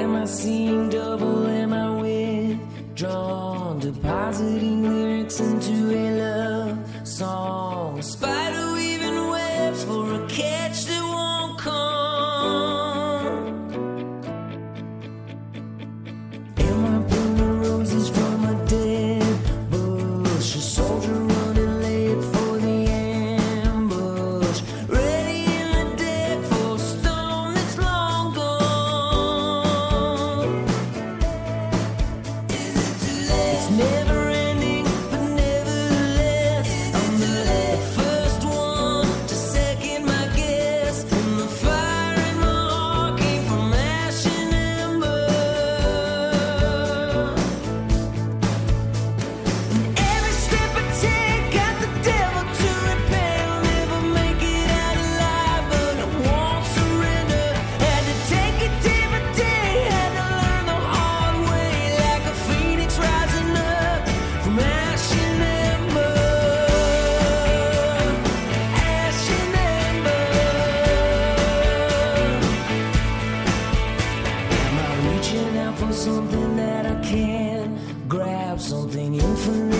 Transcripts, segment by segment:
Am I seeing double? Am I withdrawn? Depositing lyrics into a love song. Spy over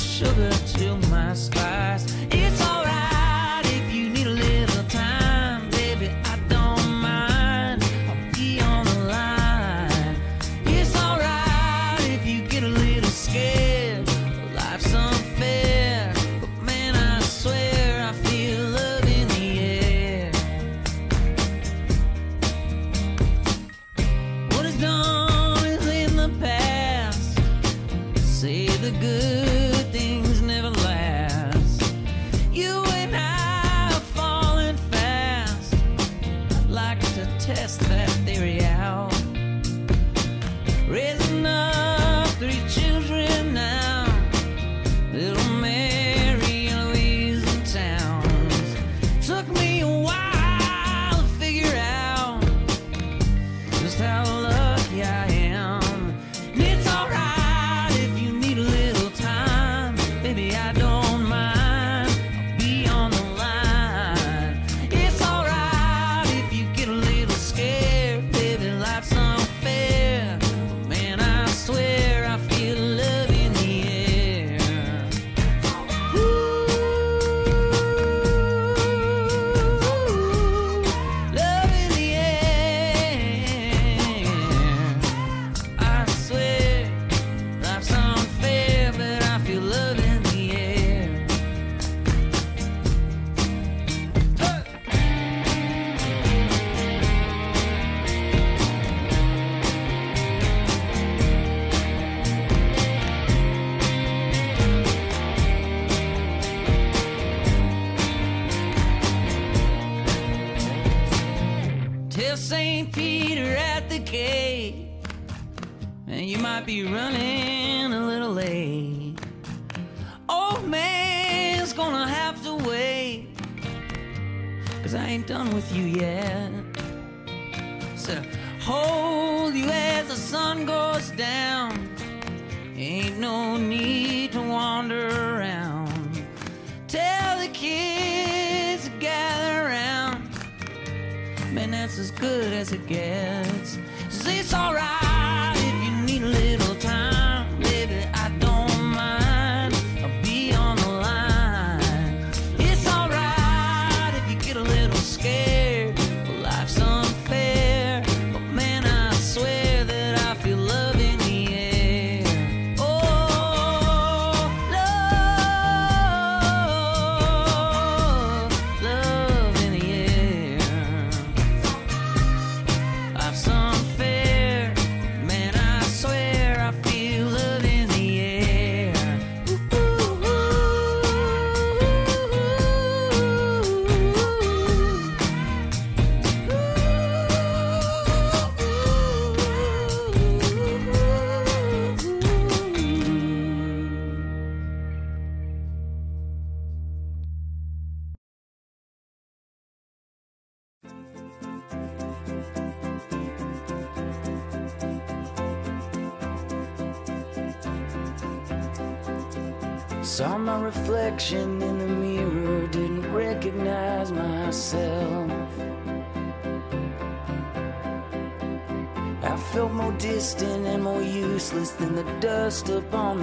sugar to my spice.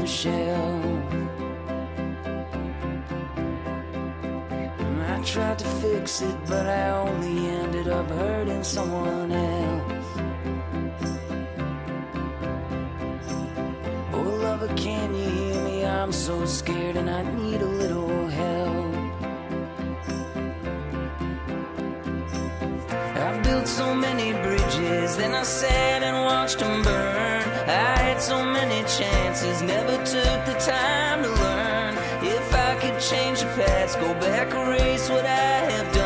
shell. I tried to fix it, but I only ended up hurting someone else. Oh, lover, can you hear me? I'm so scared and I need a little help. I've built so many bridges, then I sat and watched them burn. I had so chances, never took the time to learn. If I could change the past, go back and erase what I have done.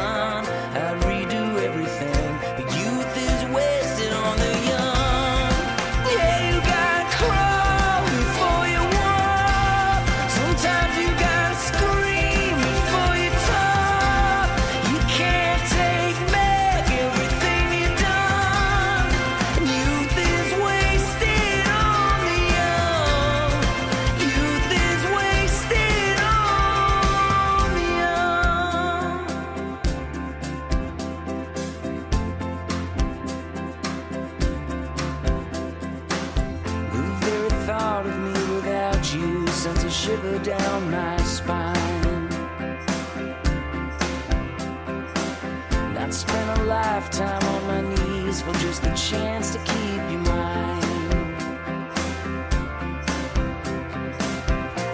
chance to keep you mine.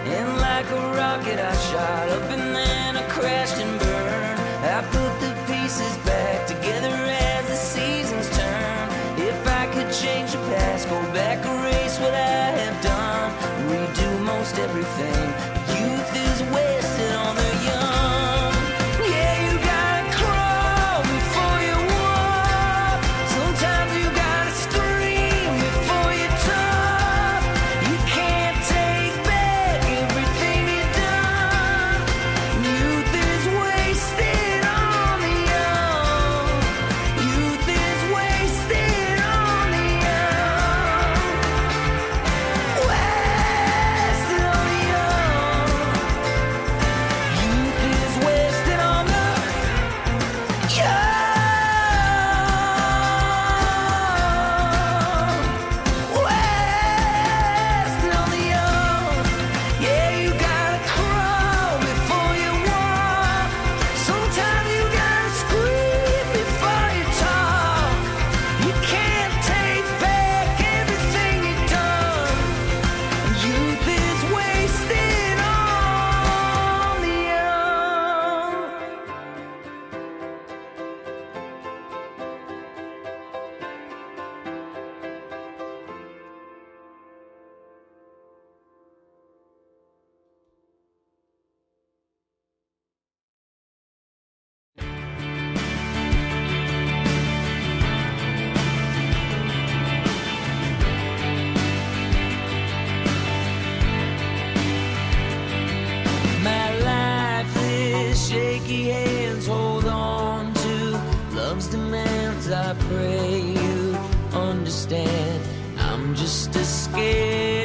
And like a rocket, I shot up and then I crashed and burned. I put the pieces back together as the seasons turn. If I could change the past, go back, erase what I have done, redo most everything. shaky hands hold on to love's demands. I pray you understand. I'm just as scared.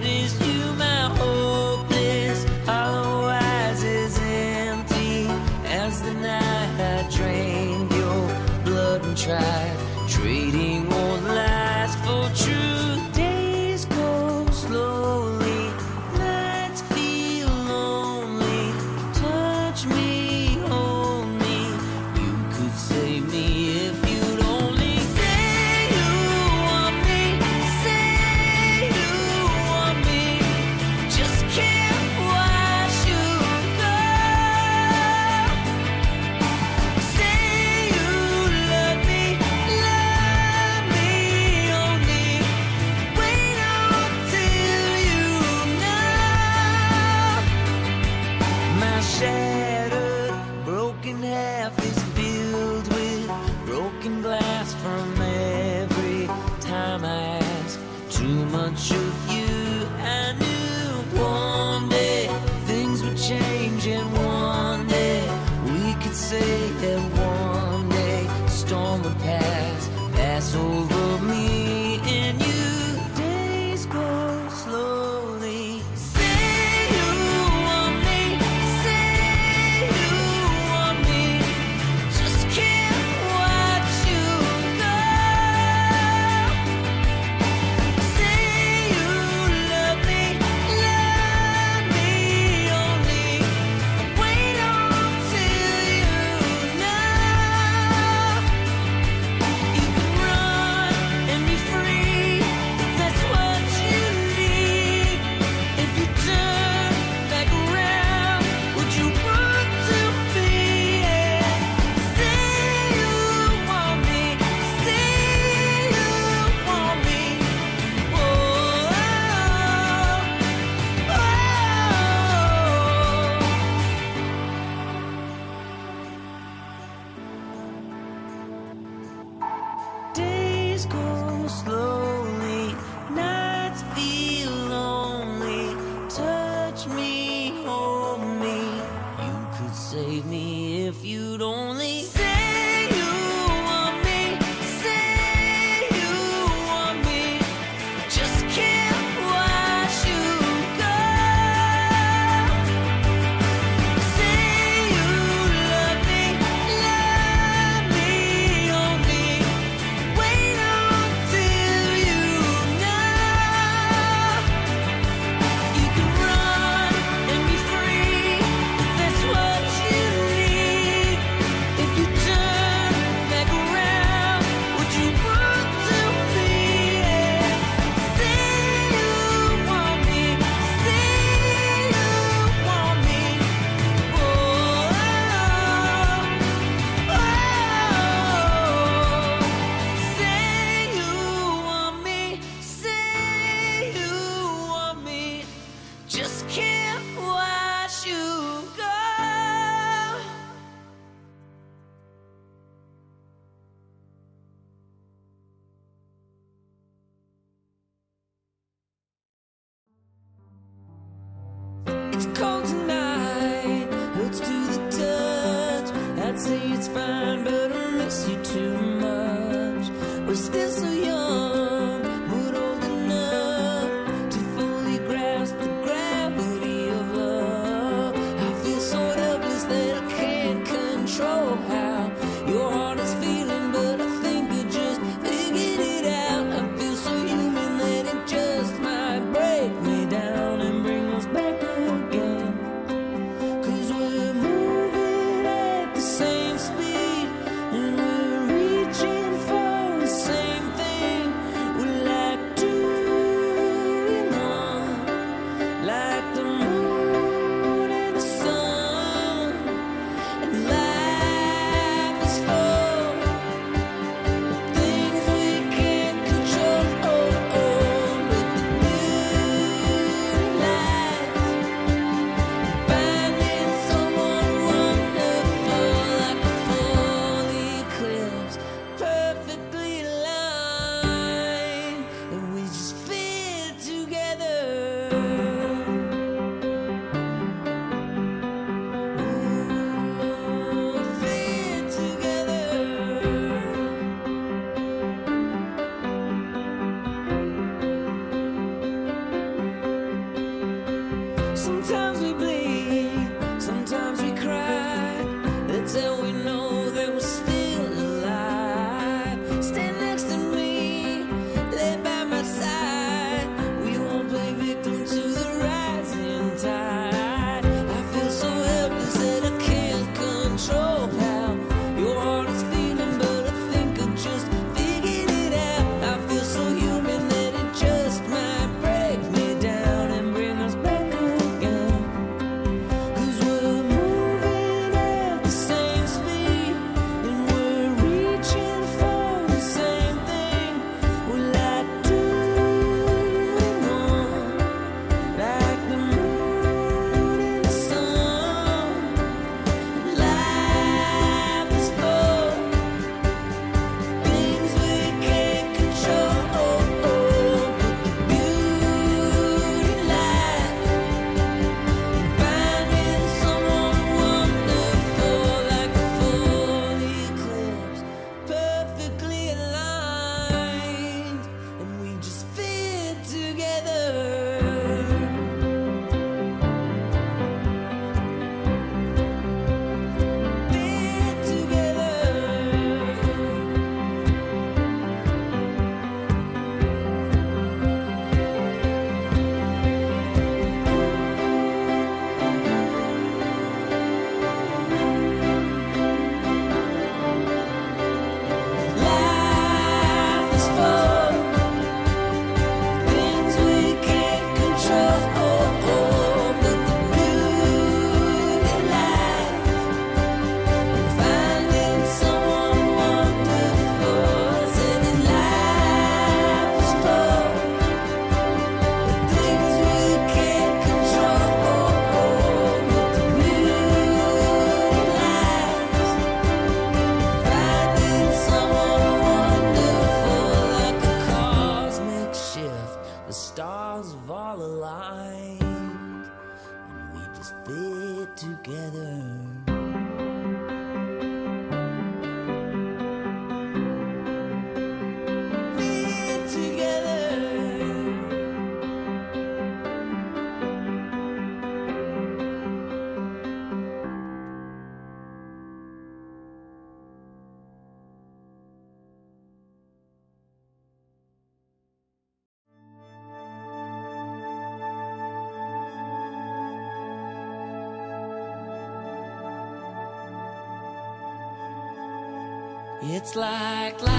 It's like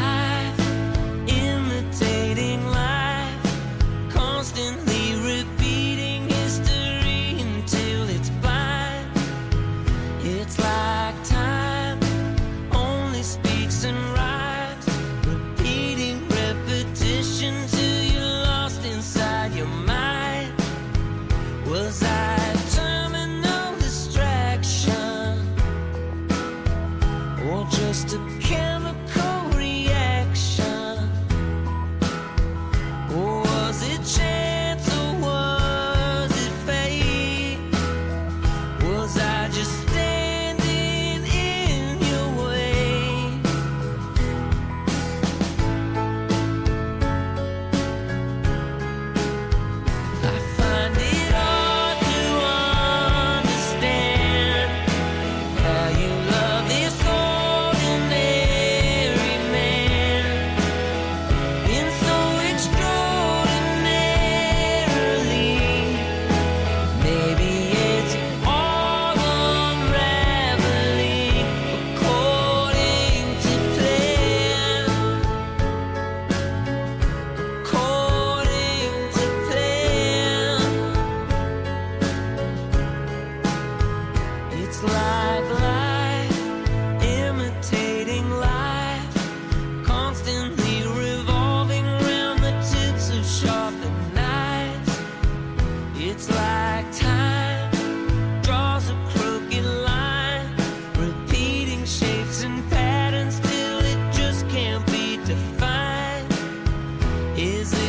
Is it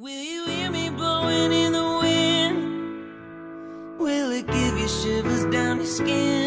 Will you hear me blowing in the wind? Will it give you shivers down your skin?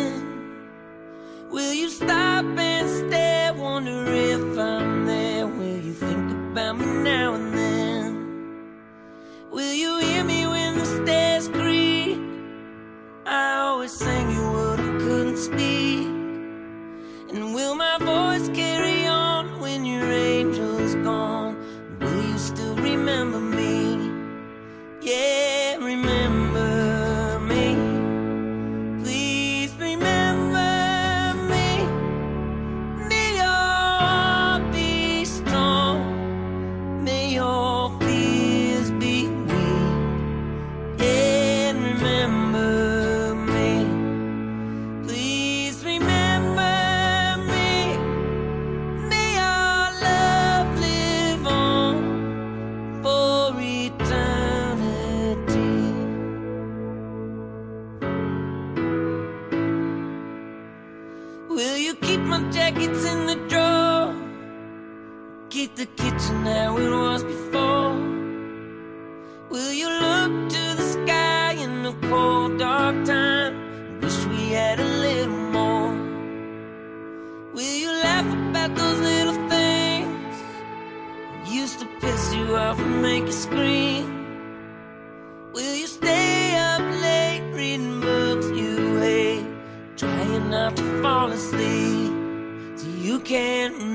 what's in the drawer. Keep the kitchen how it was before. Will you look to the sky in the cold, dark time? Wish we had a little more. Will you laugh about those little things? Used to piss you off and make you scream. can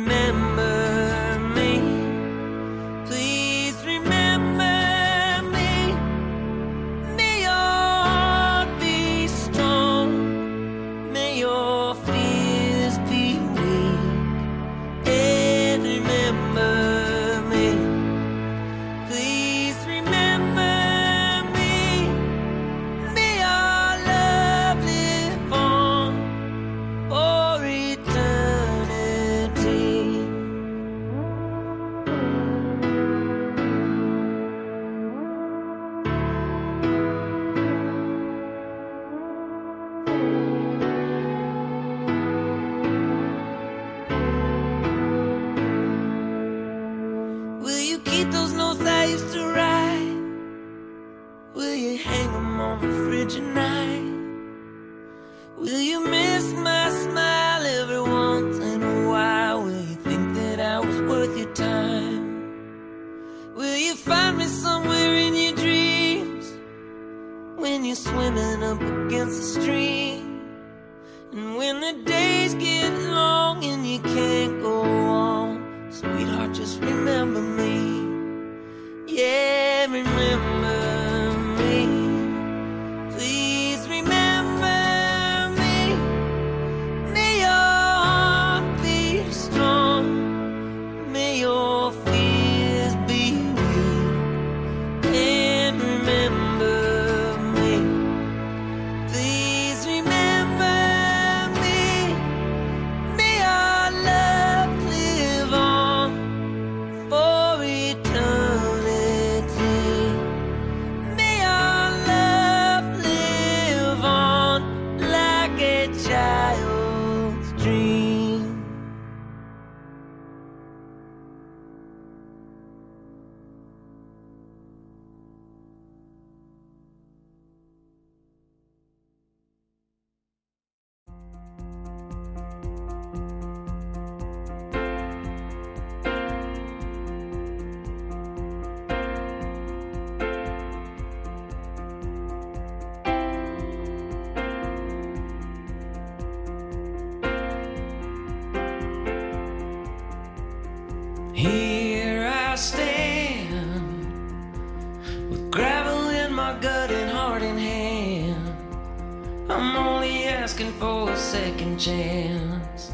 second chance.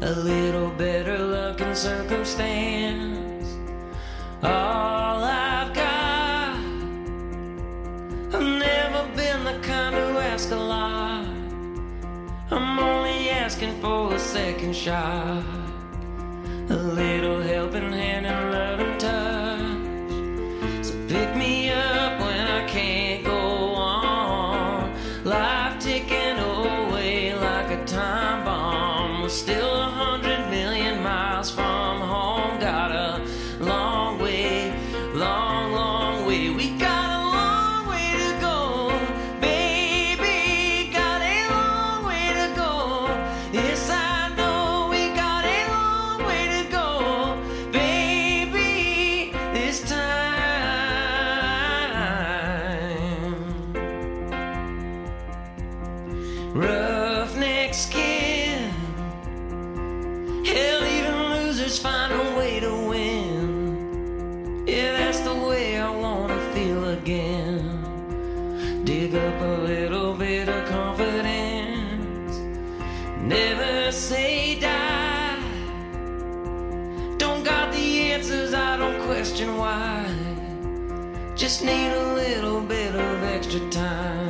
A little better luck and circumstance. always find a way to win. Yeah, that's the way I wanna feel again. Dig up a little bit of confidence. Never say die. Don't got the answers, I don't question why. Just need a little bit of extra time.